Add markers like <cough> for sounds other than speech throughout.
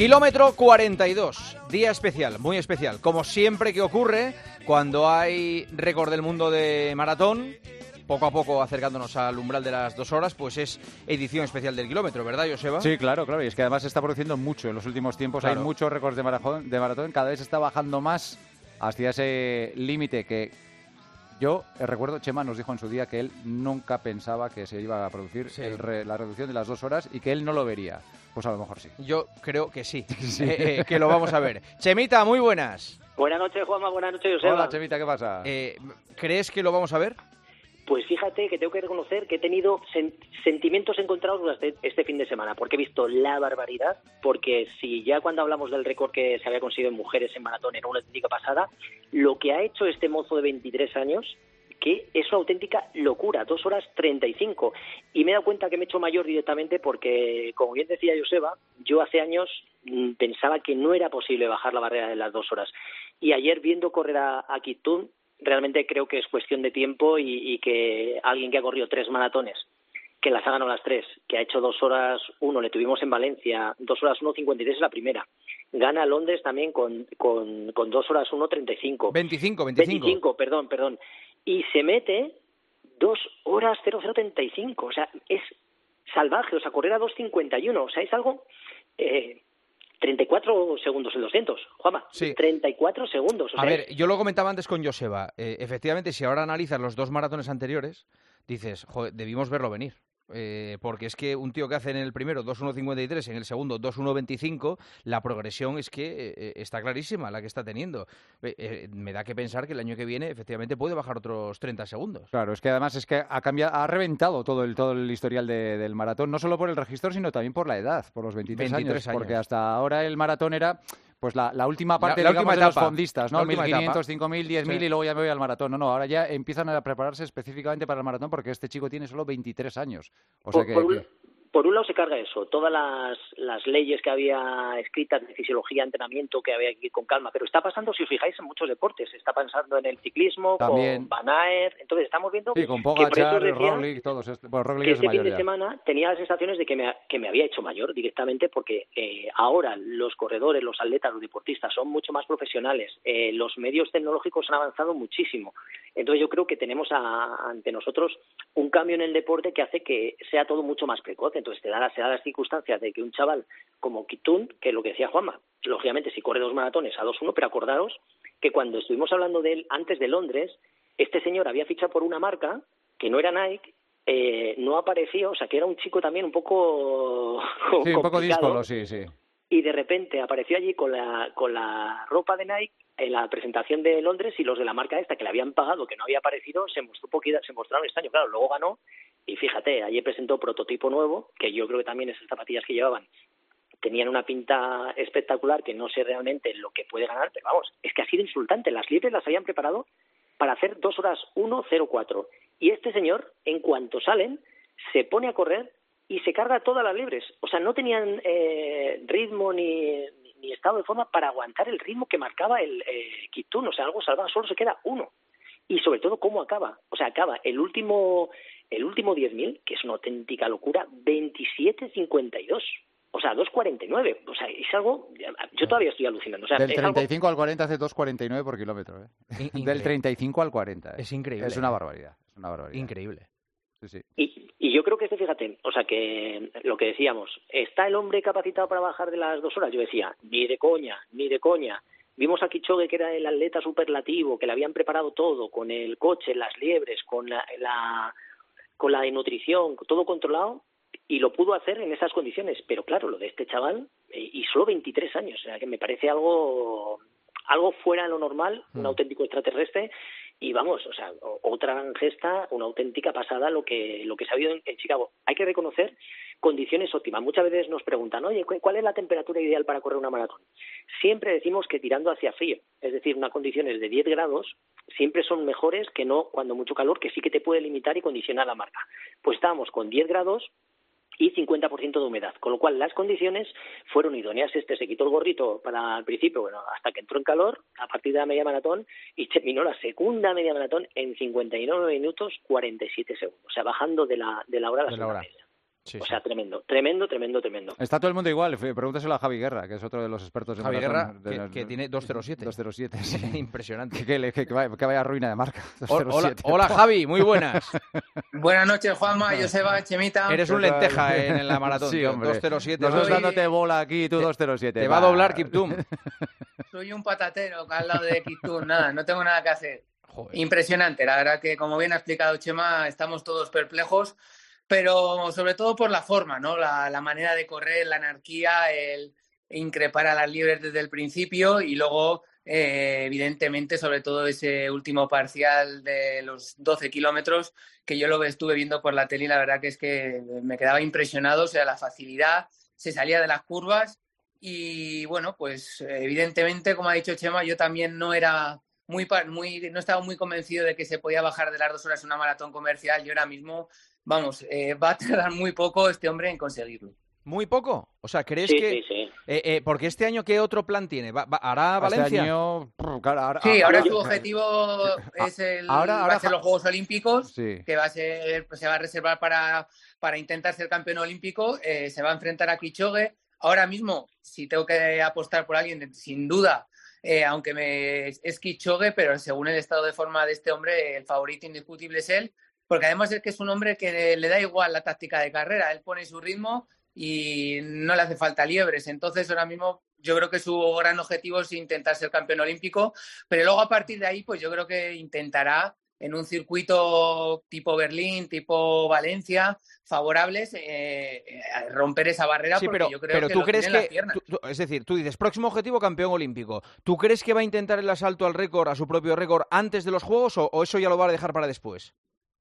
Kilómetro 42, día especial, muy especial. Como siempre que ocurre cuando hay récord del mundo de maratón, poco a poco acercándonos al umbral de las dos horas, pues es edición especial del kilómetro, ¿verdad, Joseba? Sí, claro, claro. Y es que además se está produciendo mucho en los últimos tiempos. Hay muchos récords de maratón, de maratón. Cada vez está bajando más hacia ese límite que yo eh, recuerdo, Chema nos dijo en su día que él nunca pensaba que se iba a producir la reducción de las dos horas y que él no lo vería. Pues a lo mejor sí. Yo creo que sí, <laughs> eh, eh, que lo vamos a ver. <laughs> Chemita, muy buenas. Buenas noches, Juanma. Buenas noches, Joseba. Hola, Chemita, ¿qué pasa? ¿Crees que lo vamos a ver? Pues fíjate que tengo que reconocer que he tenido sentimientos encontrados durante este fin de semana, porque he visto la barbaridad, porque si ya cuando hablamos del récord que se había conseguido en mujeres en maratón en una auténtica pasada, lo que ha hecho este mozo de 23 años, que es una auténtica locura, dos horas 35. Y me he dado cuenta que me he hecho mayor directamente porque, como bien decía Joseba, yo hace años mm, pensaba que no era posible bajar la barrera de las dos horas. Y ayer viendo correr a, a realmente creo que es cuestión de tiempo y, que alguien que ha corrido tres maratones, que las ha ganado las tres, que ha hecho dos horas uno, le tuvimos en Valencia, dos horas uno cincuenta y tres es la primera. Gana Londres también con, con, con dos horas uno treinta y cinco. Veinticinco, veinticinco. Veinticinco, perdón, perdón. Y se mete dos horas cero cero treinta y cinco. O sea, es salvaje, o sea, correr a dos cincuenta y uno. O sea, es algo eh, 34 segundos en 200, Juanma. Sí. 34 segundos. a ver, yo lo comentaba antes con Joseba. Eh, efectivamente, si ahora analizas los dos maratones anteriores, dices, joder, debimos verlo venir. Eh, porque es que un tío que hace en el primero 2.1.53, en el segundo 2.1.25, la progresión es que eh, eh, está clarísima la que está teniendo. me da que pensar que el año que viene efectivamente puede bajar otros 30 segundos. Claro, es que además es que ha cambiado, ha reventado todo el, todo el historial del maratón, no solo por el registro, sino también por la edad, por los 23, años, Porque hasta ahora el maratón era pues la, última parte la, digamos, de los fondistas, ¿no? 1.500, 5.000, 10.000 y luego ya me voy al maratón. No, no, ahora ya empiezan a prepararse específicamente para el maratón porque este chico tiene solo 23 años. O sea que, por un lado se carga eso, todas las, las leyes que había escritas de fisiología, entrenamiento, que había que ir con calma, pero está pasando, si os fijáis, en muchos deportes, está pasando en el ciclismo, con Van Aert, entonces estamos viendo sí, con Pogacar, Roglic, todos, bueno, Roglic que este fin de semana tenía las sensaciones de que me, que me había hecho mayor directamente porque eh, ahora los corredores, los atletas, los deportistas son mucho más profesionales, eh, los medios tecnológicos han avanzado muchísimo, entonces yo creo que tenemos ante nosotros un cambio en el deporte que hace que sea todo mucho más precoz entonces te da, se da las circunstancias de que un chaval como Kitun, que es lo que decía Juanma, lógicamente si corre dos maratones a 2-1, pero acordaros que cuando estuvimos hablando de él antes de Londres, este señor había fichado por una marca que no era Nike, eh, no apareció, o sea que era un chico también un poco... <laughs> Sí, un poco díscolo, sí, sí. Y de repente apareció allí con la, con la ropa de Nike en la presentación de Londres y los de la marca esta que le habían pagado, que no había aparecido, se, mostró se mostraron extraños. Claro, luego ganó y fíjate, allí presentó prototipo nuevo, que yo creo que también esas zapatillas que llevaban tenían una pinta espectacular que no sé realmente lo que puede ganar, pero vamos, es que ha sido insultante. Las libres las habían preparado para hacer dos horas 1.04. Y este señor, en cuanto salen, se pone a correr y se carga todas las libres. O sea, no tenían eh, ritmo ni, ni estado de forma para aguantar el ritmo que marcaba el eh, Kitun. O sea, algo salvado, solo se queda uno. Y sobre todo, ¿cómo acaba? O sea, acaba el último el último 10.000, que es una auténtica locura, 27.52. O sea, 2.49. O sea, es algo... Yo todavía estoy alucinando. O sea, Del 35 al 40 hace 2.49 por kilómetro. ¿eh? <laughs> Del 35 al 40. ¿eh? Es increíble. Es una barbaridad. Es una barbaridad. Increíble. Sí, sí. Y, y yo creo que este, fíjate, o sea, que lo que decíamos, ¿está el hombre capacitado para bajar de las dos horas? Yo decía, ni de coña, ni de coña. Vimos a Kichogue, que era el atleta superlativo, que le habían preparado todo, con el coche, las liebres, con la, la con la de nutrición, todo controlado, y lo pudo hacer en esas condiciones. Pero claro, lo de este chaval, eh, y solo 23 años, o sea, que me parece algo, algo fuera de lo normal, un mm. auténtico extraterrestre, y vamos, o sea, otra gran gesta, una auténtica pasada lo que, lo que se ha habido en, Chicago. Hay que reconocer condiciones óptimas. Muchas veces nos preguntan, oye, ¿cuál es la temperatura ideal para correr una maratón? Siempre decimos que tirando hacia frío, es decir, unas condiciones de 10 grados, siempre son mejores que no cuando mucho calor, que sí que te puede limitar y condicionar la marca. Pues estábamos con 10 grados y 50% de humedad, con lo cual las condiciones fueron idóneas. Este se quitó el gorrito para el principio, bueno, hasta que entró en calor, a partir de la media maratón, y terminó la segunda media maratón en 59 minutos 47 segundos, o sea, bajando de la, de la hora a la, media. O sea, tremendo, tremendo, tremendo, tremendo. Está todo el mundo igual. Pregúntaselo a Javi Guerra, que es otro de los expertos en Javi Guerra, que, tiene 207. 207, <laughs> sí. Impresionante. Que, que, vaya, ruina de marca. Hola, hola, <laughs> Javi, muy buenas. <laughs> Buenas noches, Juanma, Joseba, Chemita. Eres un lenteja en la maratón. Sí, hombre. 207. Nosotros dándote bola aquí, tú 207. Te va a doblar Kiptum. Soy un patatero al lado de Kiptum, nada, no tengo nada que hacer. Impresionante, la verdad que como bien ha explicado Chema, estamos todos perplejos pero sobre todo por la forma, ¿no? La, manera de correr, la anarquía, el increpar a las libres desde el principio y luego, eh, evidentemente, sobre todo ese último parcial de los 12 kilómetros que yo lo estuve viendo por la tele y la verdad que es que me quedaba impresionado, o sea, la facilidad, se salía de las curvas y bueno, pues evidentemente, como ha dicho Chema, yo también no era muy, muy, no estaba muy convencido de que se podía bajar de las dos horas una maratón comercial. Yo ahora mismo vamos, eh, va a tardar muy poco este hombre en conseguirlo. ¿Muy poco? O sea, ¿crees que...? Sí, sí. Eh, eh, porque este año, ¿qué otro plan tiene? ¿Va, hará este Valencia? sí, ahora, su objetivo es el, ahora, va a ser los Juegos Olímpicos, que va a ser, pues, se va a reservar para, para intentar ser campeón olímpico. se va a enfrentar a Kichogue. Ahora mismo, si tengo que apostar por alguien, sin duda, aunque me, es Kichogue, pero según el estado de forma de este hombre, el favorito indiscutible es él porque además es que es un hombre que le da igual la táctica de carrera, él pone su ritmo y no le hace falta liebres. Entonces, ahora mismo yo creo que su gran objetivo es intentar ser campeón olímpico, pero luego a partir de ahí, pues yo creo que intentará en un circuito tipo Berlín, tipo Valencia, favorables, eh, eh, romper esa barrera porque yo creo que tú crees que, es decir, tú dices próximo objetivo campeón olímpico. ¿Tú crees que va a intentar el asalto al récord, a su propio récord, antes de los Juegos o eso ya lo va a dejar para después?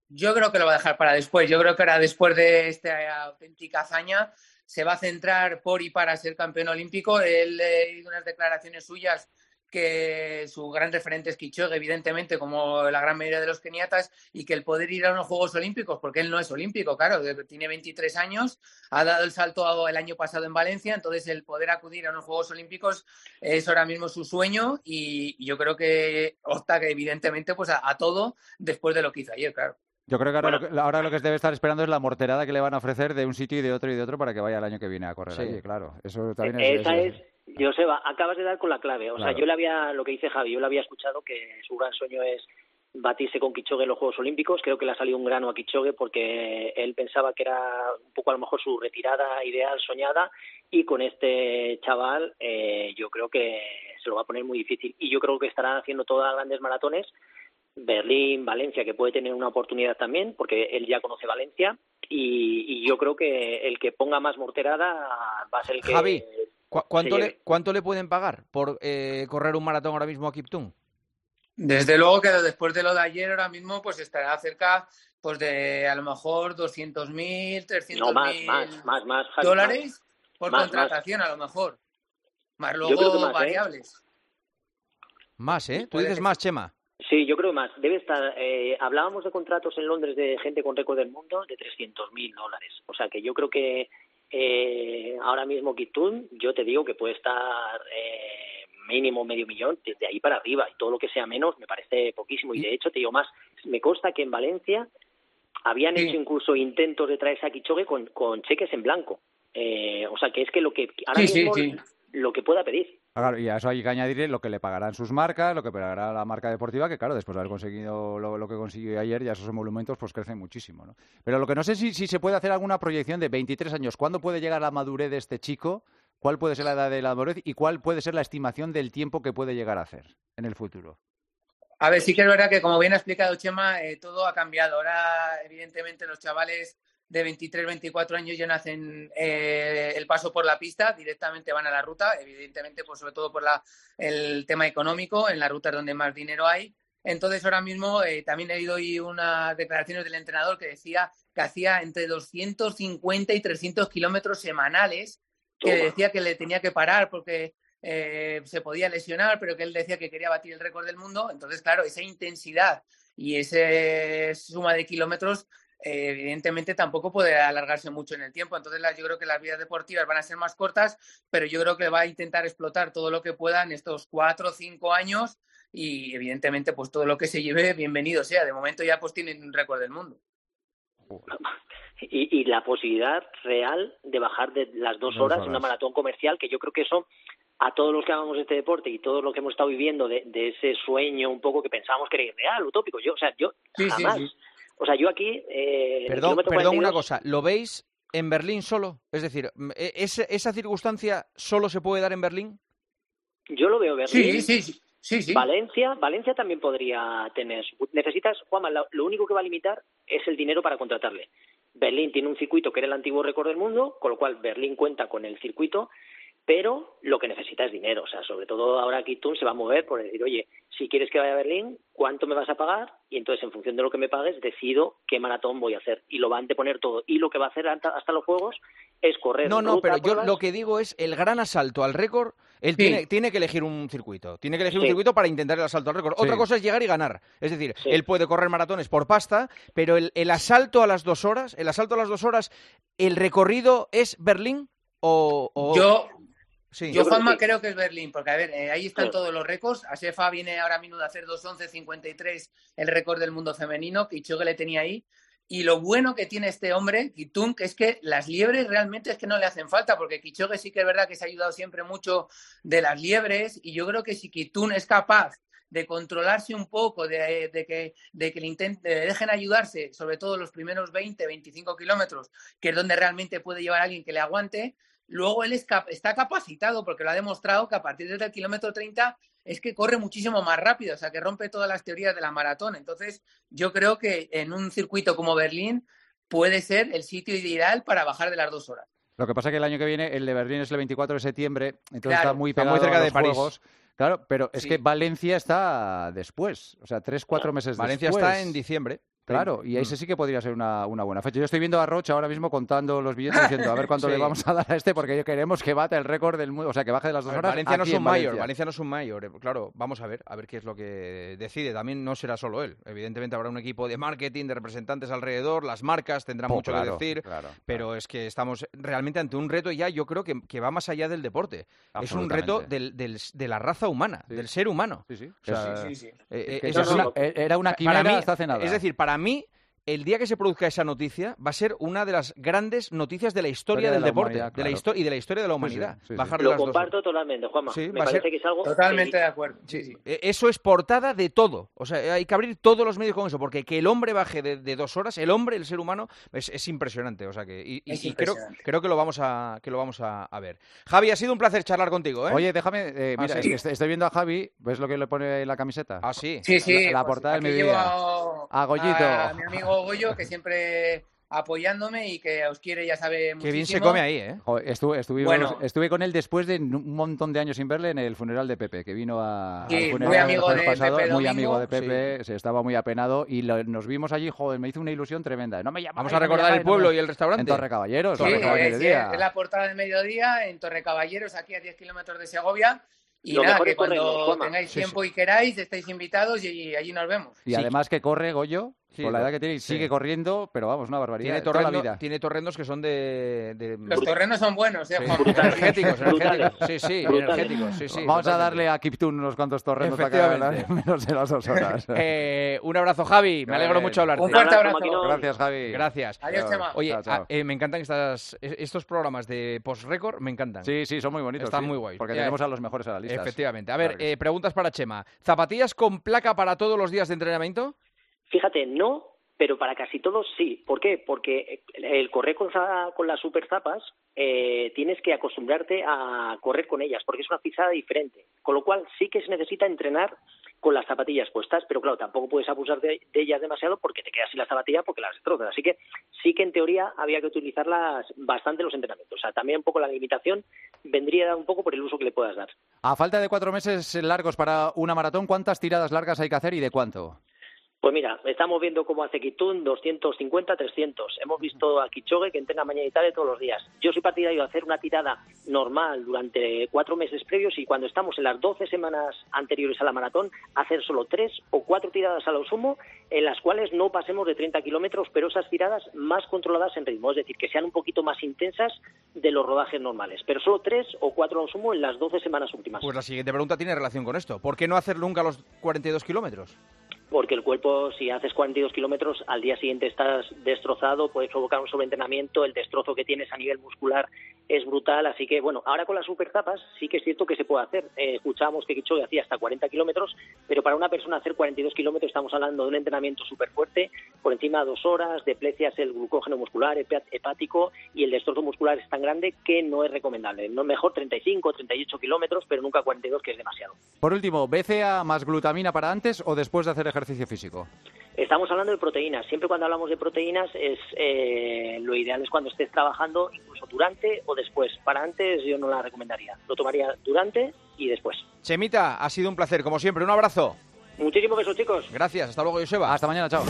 Yo creo que lo va a dejar para después. Yo creo que ahora, después de esta auténtica hazaña, se va a centrar por y para ser campeón olímpico. Él eh, unas declaraciones suyas que su gran referente es Kichogue, evidentemente, como la gran mayoría de los keniatas, y que el poder ir a unos Juegos Olímpicos, porque él no es olímpico, claro, tiene 23 años, ha dado el salto el año pasado en Valencia, entonces el poder acudir a unos Juegos Olímpicos es ahora mismo su sueño y yo creo que opta, evidentemente, pues a todo después de lo que hizo ayer, claro. Yo creo que ahora, lo que, debe estar esperando es la morterada que le van a ofrecer de un sitio y de otro y de otro para que vaya el año que viene a correr allí, claro. Eso también es, Esa es, Joseba, acabas de dar con la clave. O sea, yo le había, lo que dice Javi, yo le había escuchado que su gran sueño es batirse con Kichogue en los Juegos Olímpicos. Creo que le ha salido un grano a Kichogue porque él pensaba que era un poco a lo mejor su retirada ideal, soñada, y con este chaval eh, yo creo que se lo va a poner muy difícil. Y yo creo que estarán haciendo todas grandes maratones Berlín, Valencia, que puede tener una oportunidad también, porque él ya conoce Valencia, y, yo creo que el que ponga más morterada va a ser el que... Javi, ¿cuánto, le, ¿cuánto le pueden pagar por eh, correr un maratón ahora mismo a Kiptum? Desde luego que después de lo de ayer, ahora mismo, pues estará cerca pues de a lo mejor 200.000, 300.000 dólares por contratación, a lo mejor. Más luego ¿eh? variables. Más, ¿eh? Tú dices más, Chema. Sí, yo creo más. Debe estar. Eh, hablábamos de contratos en Londres de gente con récord del mundo de 300.000 dólares. O sea que yo creo que eh, ahora mismo Kitun, yo te digo que puede estar eh, mínimo medio millón desde ahí para arriba y todo lo que sea menos me parece poquísimo. Y de hecho, te digo más, me consta que en Valencia habían hecho incluso intentos de traerse a Kichogue con, con cheques en blanco. Eh, o sea que es que lo que ahora mismo lo que pueda pedir. Claro, y a eso hay que añadirle lo que le pagarán sus marcas, lo que pagará la marca deportiva, que claro, después de haber conseguido lo, que consiguió ayer, ya esos emolumentos pues crecen muchísimo. ¿no? Pero lo que no sé si, si se puede hacer alguna proyección de 23 años, ¿cuándo puede llegar la madurez de este chico? ¿Cuál puede ser la edad de la madurez y cuál puede ser la estimación del tiempo que puede llegar a hacer en el futuro? A ver, sí que es verdad que como bien ha explicado Chema, eh, todo ha cambiado. Ahora, evidentemente, los chavales de 23, 24 años ya no hacen eh, el paso por la pista, directamente van a la ruta, evidentemente, pues sobre todo por la, el tema económico, en la ruta donde más dinero hay. Entonces, ahora mismo eh, también he oído hoy unas declaraciones del entrenador que decía que hacía entre 250 y 300 kilómetros semanales, que decía que le tenía que parar porque eh, se podía lesionar, pero que él decía que quería batir el récord del mundo. Entonces, claro, esa intensidad y esa suma de kilómetros eh, evidentemente tampoco puede alargarse mucho en el tiempo. Entonces yo creo que las vidas deportivas van a ser más cortas, pero yo creo que va a intentar explotar todo lo que pueda en estos cuatro o cinco años y evidentemente pues todo lo que se lleve, bienvenido sea. De momento ya pues tienen un récord del mundo. y, la posibilidad real de bajar de las dos, horas, en una maratón comercial, que yo creo que eso a todos los que amamos este deporte y todo lo que hemos estado viviendo de, ese sueño un poco que pensábamos que era irreal, utópico, yo, o sea, yo jamás, o sea, yo aquí... Eh, perdón, perdón una cosa, ¿lo veis en Berlín solo? Es decir, e, ¿esa circunstancia solo se puede dar en Berlín? Yo lo veo Berlín. Sí, sí, sí. sí, Valencia, Valencia también podría tener. Necesitas, Juanma, lo único que va a limitar es el dinero para contratarle. Berlín tiene un circuito que era el antiguo récord del mundo, con lo cual Berlín cuenta con el circuito, pero lo que necesita es dinero. O sea, sobre todo ahora Kitun se va a mover por decir, oye, si quieres que vaya a Berlín, ¿cuánto me vas a pagar? Y entonces, en función de lo que me pagues, decido qué maratón voy a hacer. Y lo va a anteponer todo. Y lo que va a hacer hasta los Juegos es correr. No, no, pero yo lo que digo es el gran asalto al récord. Él tiene, tiene, que elegir un circuito. Tiene que elegir un circuito para intentar el asalto al récord. Otra cosa es llegar y ganar. Es decir, él puede correr maratones por pasta, pero el, el asalto a las dos horas, el asalto a las dos horas, ¿el recorrido es Berlín o...? o... Yo, yo, Juanma, creo que es Berlín, porque a ver, eh, ahí están todos los récords. Asefa viene ahora mismo de hacer 2.11.53 el récord del mundo femenino, que Ichogue le tenía ahí. Y lo bueno que tiene este hombre, Kitung, es que las liebres realmente es que no le hacen falta, porque Kichogue sí que es verdad que se ha ayudado siempre mucho de las liebres, y yo creo que si Kitung es capaz de controlarse un poco, de, que, de que le, dejen ayudarse, sobre todo los primeros 20, 25 kilómetros, que es donde realmente puede llevar a alguien que le aguante, luego él está capacitado, porque lo ha demostrado que a partir del kilómetro 30 es que corre muchísimo más rápido, o sea, que rompe todas las teorías de la maratón. Entonces, yo creo que en un circuito como Berlín puede ser el sitio ideal para bajar de las dos horas. Lo que pasa es que el año que viene el de Berlín es el 24 de septiembre, entonces está muy pegado muy cerca de París. Claro, pero es que Valencia está después, o sea, tres, cuatro meses después. Valencia está en diciembre. Claro, y ese mm. sí que podría ser una, buena fecha. Yo estoy viendo a Rocha ahora mismo contando los billetes <laughs> diciendo a ver cuánto le vamos a dar a este porque queremos que bate el récord del mundo, o sea, que baje de las dos horas. Valencia no es un mayor, Valencia no es un mayor. Eh, claro, vamos a ver, a ver qué es lo que decide. También no será solo él. Evidentemente habrá un equipo de marketing, de representantes alrededor, las marcas tendrán mucho que decir, pero es que estamos realmente ante un reto ya, yo creo que, que va más allá del deporte. Es un reto del, de la raza humana, del ser humano. Sí, sí. sí, era una quimera hasta hace nada. Es decir, para mí el día que se produzca esa noticia va a ser una de las grandes noticias de la historia, del deporte de la y de la historia de la humanidad. Lo comparto totalmente, Juanma. Me parece que es algo totalmente de acuerdo. E, eso es portada de todo. O sea, hay que abrir todos los medios con eso, porque que el hombre baje de, dos horas, el hombre, el ser humano, es, impresionante. O sea que y, creo, creo, que lo vamos a que lo vamos a, ver. Javi, ha sido un placer charlar contigo. ¿eh? Oye, déjame, eh, ah, mira, estoy viendo a Javi, ¿ves lo que le pone en la camiseta? Ah, sí. Sí, sí. La, portada del mediodía. A Goyito. A mi amigo Goyo, que siempre apoyándome y que os quiere, ya sabe muchísimo. Qué bien se come ahí, ¿eh? estuve, estuve, con él después de un montón de años sin verle en el funeral de Pepe, que vino a, sí, muy amigo de Pepe muy amigo de Pepe, se estaba muy apenado y nos vimos allí, joder, me hizo una ilusión tremenda. No me Vamos a recordar el pueblo y el restaurante. En Torre Caballeros. Sí, es la portada del mediodía en Torre Caballeros, aquí a 10 kilómetros de Segovia. Y nada, que cuando tengáis tiempo y queráis, estáis invitados y allí nos vemos. Y además que corre Goyo, con la edad que tiene, sigue corriendo, pero vamos, una barbaridad. Tiene, torrendo, tiene torrendos que son de, Los torrenos son buenos, ¿eh, energéticos, energéticos. Sí, sí, energéticos. Sí, sí, vamos a darle a Kiptun unos cuantos torrendos para que menos de las dos horas. <laughs> eh, un abrazo, Javi. Me alegro mucho hablarte. Un fuerte abrazo. Gracias, Javi. Gracias. Adiós, Chema. Oye, eh, me encantan estas, estos programas de post-record, me encantan. Sí, sí, son muy bonitos. Están muy guays. Porque tenemos a los mejores a la lista. Efectivamente. A ver, eh, preguntas para Chema. ¿Zapatillas con placa para todos los días de entrenamiento? Fíjate, no, pero para casi todos sí. ¿Por qué? Porque el correr con, con las super zapas eh, tienes que acostumbrarte a correr con ellas, porque es una pisada diferente. Con lo cual sí que se necesita entrenar con las zapatillas puestas, pero claro, tampoco puedes abusar de, ellas demasiado porque te quedas sin la zapatilla porque las destrozas. Así que sí que en teoría había que utilizarlas bastante en los entrenamientos. O sea, también un poco la limitación vendría un poco por el uso que le puedas dar. A falta de cuatro meses largos para una maratón, ¿cuántas tiradas largas hay que hacer y de cuánto? Pues mira, estamos viendo cómo hace Kitun 250, 300. Hemos visto a Kichogue que entrena mañana y tarde todos los días. Yo soy partidario de hacer una tirada normal durante cuatro meses previos y cuando estamos en las 12 semanas anteriores a la maratón, hacer solo tres o cuatro tiradas a lo sumo en las cuales no pasemos de 30 kilómetros, pero esas tiradas más controladas en ritmo, es decir, que sean un poquito más intensas de los rodajes normales. Pero solo tres o cuatro a lo sumo en las 12 semanas últimas. Pues la siguiente pregunta tiene relación con esto. ¿Por qué no hacer nunca los 42 kilómetros? Porque el cuerpo, si haces 42 kilómetros, al día siguiente estás destrozado, puedes provocar un sobreentrenamiento, el destrozo que tienes a nivel muscular es brutal, así que bueno, ahora con las supertapas sí que es cierto que se puede hacer. Eh, escuchamos que Kichogue hacía hasta 40 kilómetros, pero para una persona hacer 42 kilómetros estamos hablando de un entrenamiento súper fuerte, por encima de dos horas, deprecias el glucógeno muscular, hepático, y el destrozo muscular es tan grande que no es recomendable. No mejor 35 o 38 kilómetros, pero nunca 42, que es demasiado. Por último, ¿BCA más glutamina para antes o después de hacer ejercicio físico? Estamos hablando de proteínas. Siempre cuando hablamos de proteínas es eh, lo ideal es cuando estés trabajando, incluso durante o después. Para antes yo no la recomendaría. Lo tomaría durante y después. Chemita, ha sido un placer, como siempre. Un abrazo. Muchísimos besos, chicos. Gracias. Hasta luego, Joseba. Hasta mañana. Chao.